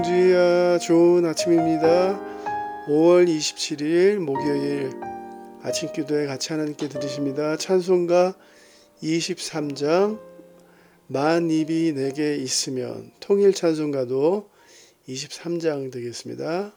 공주야 좋은 아침입니다. 5월 27일 목요일 아침 기도에 같이 하나님께 드리십니다. 찬송가 23장 만 입이 내게 있으면 통일 찬송가도 23장 되겠습니다.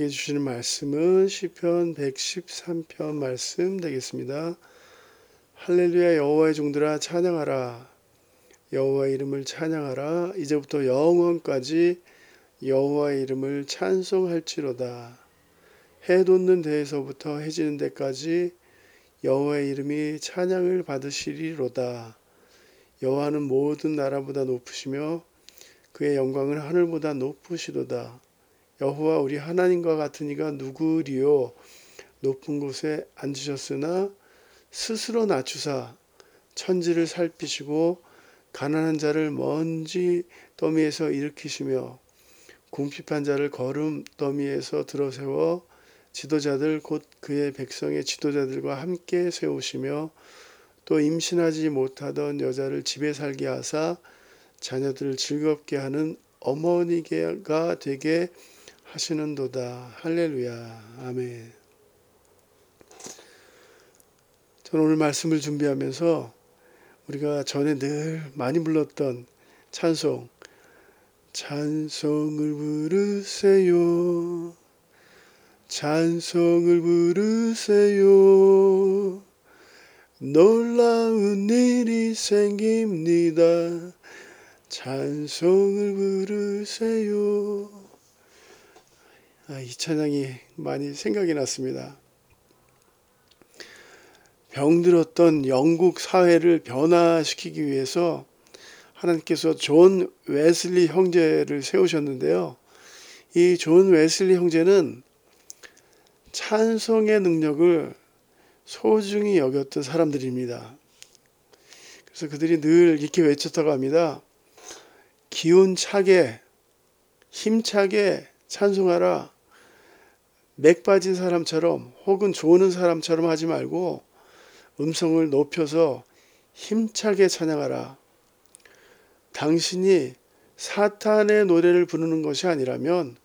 우리에게 주시는 말씀은 시편 113편 말씀 되겠습니다. 할렐루야 여호와의 종들아 찬양하라. 여호와의 이름을 찬양하라. 이제부터 영원까지 여호와의 이름을 찬송할지로다. 해 돋는 데에서부터 해지는 데까지 여호와의 이름이 찬양을 받으시리로다. 여호와는 모든 나라보다 높으시며 그의 영광은 하늘보다 높으시도다 여호와 우리 하나님과 같은 이가 누구리요? 높은 곳에 앉으셨으나 스스로 낮추사 천지를 살피시고 가난한 자를 먼지 더미에서 일으키시며 궁핍한 자를 거름 더미에서 들어세워 지도자들 곧 그의 백성의 지도자들과 함께 세우시며 또 임신하지 못하던 여자를 집에 살게 하사 자녀들을 즐겁게 하는 어머니가 되게 하시는도다. 할렐루야. 아멘. 저는 오늘 말씀을 준비하면서 우리가 전에 늘 많이 불렀던 찬송 찬송을 부르세요. 찬송을 부르세요. 놀라운 일이 생깁니다. 찬송을 부르세요. 아, 이 찬양이 많이 생각이 났습니다. 병들었던 영국 사회를 변화시키기 위해서 하나님께서 존 웨슬리 형제를 세우셨는데요. 이 존 웨슬리 형제는 찬송의 능력을 소중히 여겼던 사람들입니다. 그래서 그들이 늘 이렇게 외쳤다고 합니다. 기운차게, 힘차게 찬송하라. 맥 빠진 사람처럼 혹은 조는 사람처럼 하지 말고 음성을 높여서 힘차게 찬양하라. 당신이 사탄의 노래를 부르는 것이 아니라면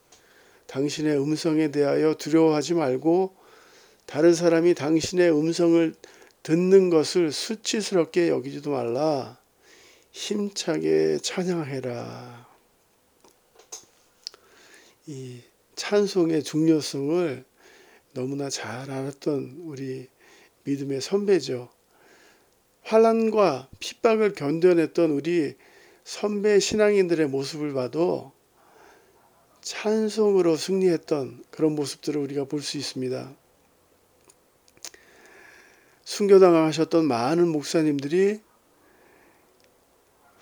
당신의 음성에 대하여 두려워하지 말고 다른 사람이 당신의 음성을 듣는 것을 수치스럽게 여기지도 말라. 힘차게 찬양해라. 이 찬송의 중요성을 너무나 잘 알았던 우리 믿음의 선배죠. 환란과 핍박을 견뎌냈던 우리 선배 신앙인들의 모습을 봐도 찬송으로 승리했던 그런 모습들을 우리가 볼 수 있습니다. 순교당하셨던 많은 목사님들이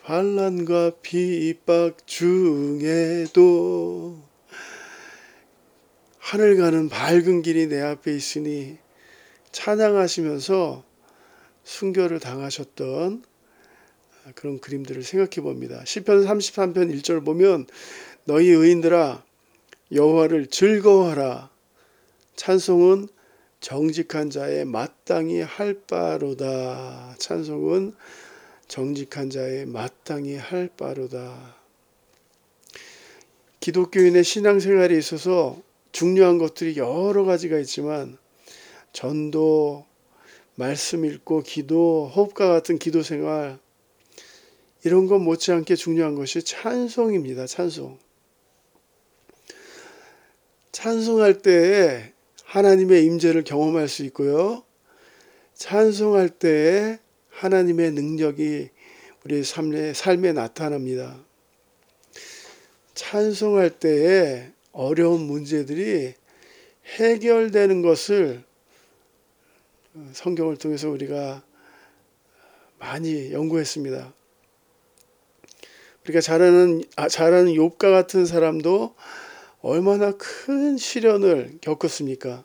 환란과 핍박 중에도 하늘 가는 밝은 길이 내 앞에 있으니 찬양하시면서 순교를 당하셨던 그런 그림들을 생각해 봅니다. 시편 33편 1절 보면 너희 의인들아 여호와를 즐거워하라 찬송은 정직한 자의 마땅히 할 바로다. 찬송은 정직한 자의 마땅히 할 바로다. 기독교인의 신앙생활에 있어서 중요한 것들이 여러 가지가 있지만 전도, 말씀 읽고 기도, 호흡과 같은 기도 생활 이런 것 못지않게 중요한 것이 찬송입니다. 찬송. 찬송할 때에 하나님의 임재를 경험할 수 있고요. 찬송할 때에 하나님의 능력이 우리 삶에, 삶에 나타납니다. 찬송할 때에 어려운 문제들이 해결되는 것을 성경을 통해서 우리가 많이 연구했습니다. 우리가 잘 아는, 아, 잘 아는 욥과 같은 사람도 얼마나 큰 시련을 겪었습니까?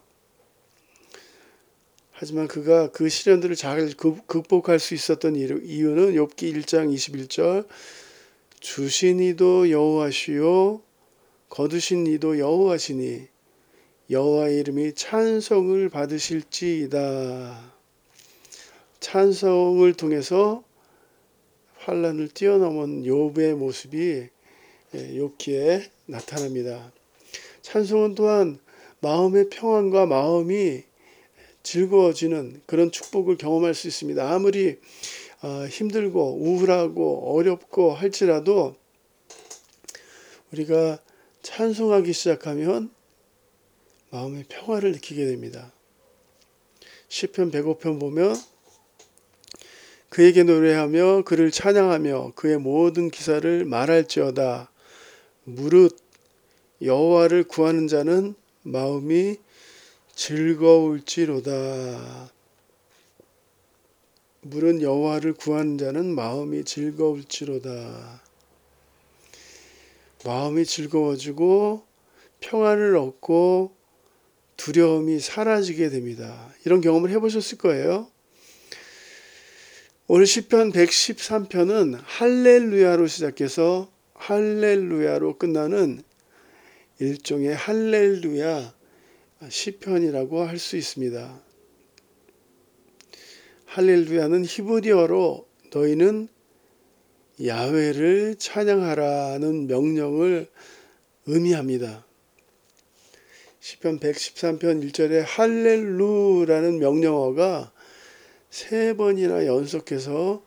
하지만 그가 그 시련들을 잘 극복할 수 있었던 이유는 욥기 1장 21절 주신 이도 여호와시요 거두신 이도 여호와시니 여호와의 이름이 찬송을 받으실지이다. 찬송을 통해서 환란을 뛰어넘은 욥의 모습이 욥기에 나타납니다. 찬송은 또한 마음의 평안과 마음이 즐거워지는 그런 축복을 경험할 수 있습니다. 아무리 힘들고 우울하고 어렵고 할지라도 우리가 찬송하기 시작하면 마음의 평화를 느끼게 됩니다. 시편 105편 보면 그에게 노래하며 그를 찬양하며 그의 모든 기사를 말할지어다 무릇 여호와를 구하는 자는 마음이 즐거울지로다. 물은 여호와를 구하는 자는 마음이 즐거울지로다. 마음이 즐거워지고 평안을 얻고 두려움이 사라지게 됩니다. 이런 경험을 해보셨을 거예요. 오늘 시편 113편은 할렐루야로 시작해서 할렐루야로 끝나는 일종의 할렐루야 시편이라고 할 수 있습니다. 할렐루야는 히브리어로 너희는 야훼를 찬양하라는 명령을 의미합니다. 시편 113편 1절에 할렐루라는 명령어가 세 번이나 연속해서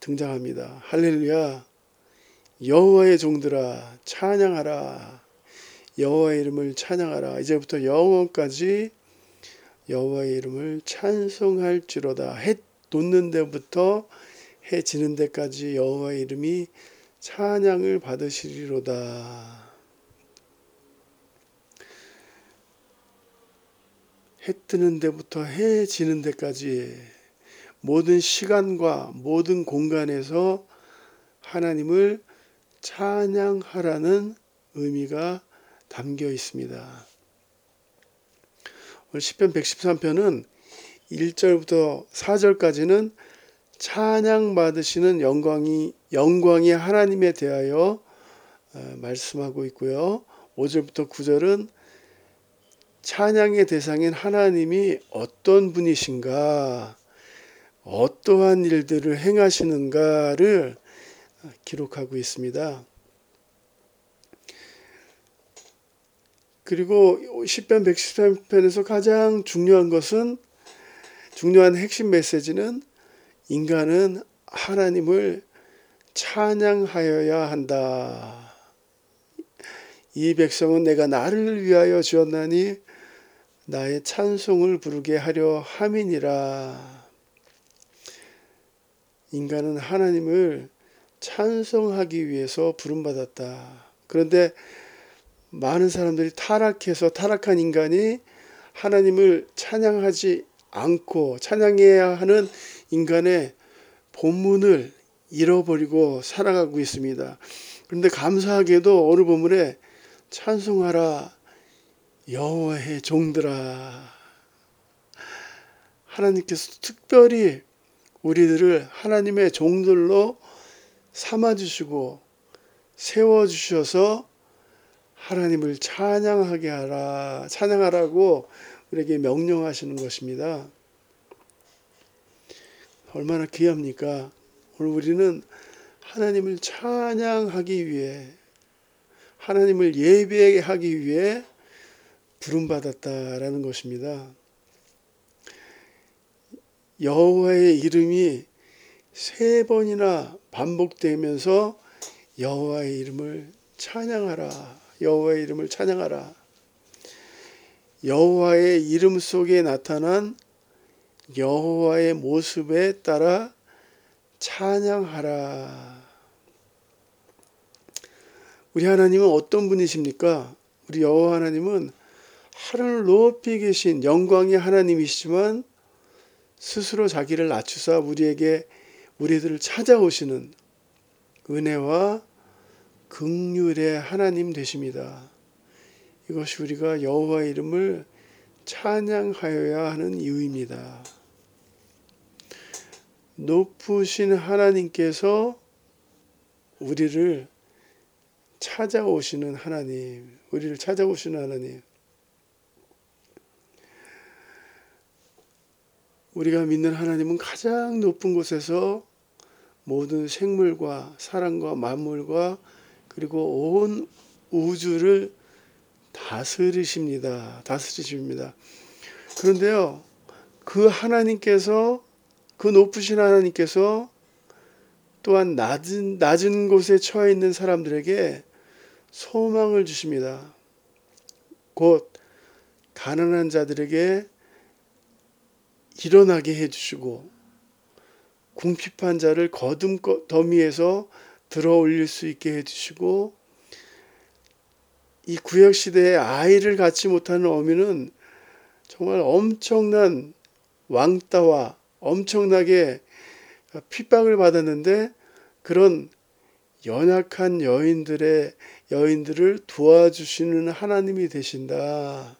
등장합니다. 할렐루야 여호와의 종들아 찬양하라 여호와의 이름을 찬양하라 이제부터 영원까지 여호와의 이름을 찬송할지로다 해 돋는 데부터 해 지는 데까지 여호와의 이름이 찬양을 받으시리로다 해 뜨는 데부터 해 지는 데까지 모든 시간과 모든 공간에서 하나님을 찬양하라는 의미가 담겨 있습니다. 오늘 10편 113편은 1절부터 4절까지는 찬양 받으시는 영광이 영광이 하나님에 대하여 어, 말씀하고 있고요. 5절부터 9절은 찬양의 대상인 하나님이 어떤 분이신가, 어떠한 일들을 행하시는가를 기록하고 있습니다. 그리고 10편 113편에서 가장 중요한 것은 중요한 핵심 메시지는 인간은 하나님을 찬양하여야 한다. 이 백성은 내가 나를 위하여 지었나니 나의 찬송을 부르게 하려 함이니라. 인간은 하나님을 찬송하기 위해서 부름받았다. 그런데 많은 사람들이 타락해서 타락한 인간이 하나님을 찬양하지 않고 찬양해야 하는 인간의 본문을 잃어버리고 살아가고 있습니다. 그런데 감사하게도 오늘 본문에 찬송하라 여호와의 종들아 하나님께서 특별히 우리들을 하나님의 종들로 삼아 주시고 세워 주셔서 하나님을 찬양하게 하라, 찬양하라고 우리에게 명령하시는 것입니다. 얼마나 귀합니까? 오늘 우리는 하나님을 찬양하기 위해, 하나님을 예배하기 위해 부름받았다라는 것입니다. 여호와의 이름이 세 번이나 반복되면서 여호와의 이름을 찬양하라. 여호와의 이름을 찬양하라. 여호와의 이름 속에 나타난 여호와의 모습에 따라 찬양하라. 우리 하나님은 어떤 분이십니까? 우리 여호와 하나님은 하늘 높이 계신 영광의 하나님이시지만 스스로 자기를 낮추사 우리에게 우리들을 찾아오시는 은혜와 극률의 하나님 되십니다. 이것이 우리가 여호와의 이름을 찬양하여야 하는 이유입니다. 높으신 하나님께서 우리를 찾아오시는 하나님, 우리를 찾아오시는 하나님. 우리가 믿는 하나님은 가장 높은 곳에서 모든 생물과 사람과 만물과 그리고 온 우주를 다스리십니다. 다스리십니다. 그런데요, 그 하나님께서 그 높으신 하나님께서 또한 낮은 낮은 곳에 처해 있는 사람들에게 소망을 주십니다. 곧 가난한 자들에게 일어나게 해주시고 궁핍한 자를 거듭 더미에서 들어 올릴 수 있게 해주시고 이 구약 시대에 아이를 갖지 못하는 어미는 정말 엄청난 왕따와 엄청나게 핍박을 받았는데 그런 연약한 여인들의 여인들을 도와주시는 하나님이 되신다.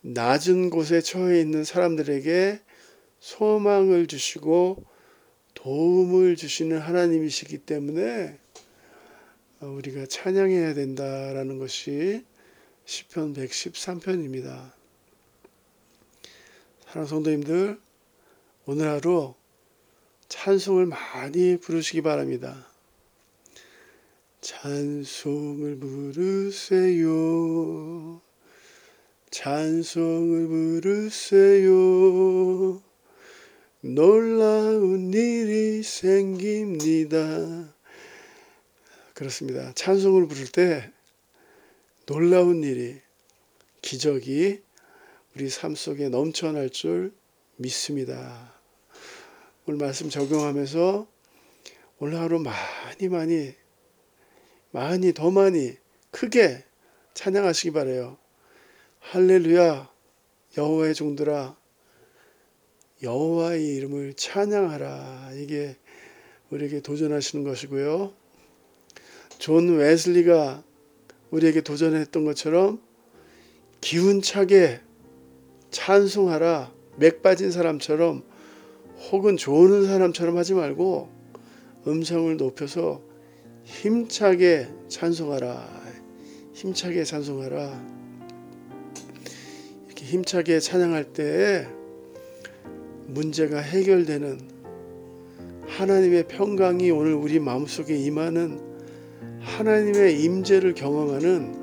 낮은 곳에 처해 있는 사람들에게 소망을 주시고 도움을 주시는 하나님이시기 때문에 우리가 찬양해야 된다라는 것이 시편 113편입니다. 사랑 성도님들 오늘 하루 찬송을 많이 부르시기 바랍니다. 찬송을 부르세요. 찬송을 부르세요. 놀라운 일이 생깁니다. 그렇습니다. 찬송을 부를 때 놀라운 일이, 기적이 우리 삶 속에 넘쳐날 줄 믿습니다. 오늘 말씀 적용하면서 오늘 하루 많이 많이 많이 더 많이 크게 찬양하시기 바래요. 할렐루야 여호와의 종들아 여호와의 이름을 찬양하라 이게 우리에게 도전하시는 것이고요. 존 웨슬리가 우리에게 도전했던 것처럼 기운차게 찬송하라 맥 빠진 사람처럼 혹은 조는 사람처럼 하지 말고 음성을 높여서 힘차게 찬송하라 힘차게 찬송하라. 이렇게 힘차게 찬양할 때 문제가 해결되는 하나님의 평강이 오늘 우리 마음속에 임하는 하나님의 임재를 경험하는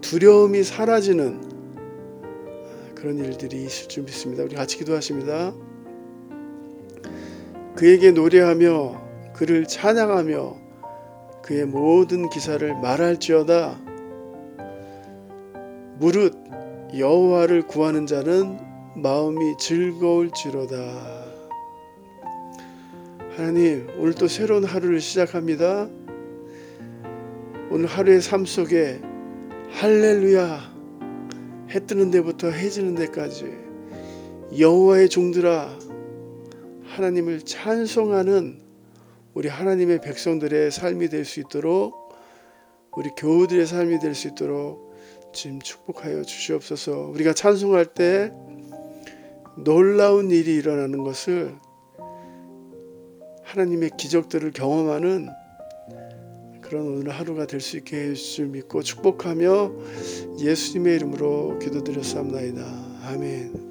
두려움이 사라지는 그런 일들이 있을 줄 믿습니다. 우리 같이 기도하십니다. 그에게 노래하며 그를 찬양하며 그의 모든 기사를 말할지어다 무릇 여호와를 구하는 자는 마음이 즐거울지로다. 하나님, 오늘 또 새로운 하루를 시작합니다. 오늘 하루의 삶 속에 할렐루야 해 뜨는 데부터 해 지는 데까지 여호와의 종들아 하나님을 찬송하는 우리 하나님의 백성들의 삶이 될 수 있도록 우리 교우들의 삶이 될 수 있도록 지금 축복하여 주시옵소서. 우리가 찬송할 때 놀라운 일이 일어나는 것을 하나님의 기적들을 경험하는 그런 오늘 하루가 될 수 있게 해줄 믿고 축복하며 예수님의 이름으로 기도드렸사옵나이다. 아멘.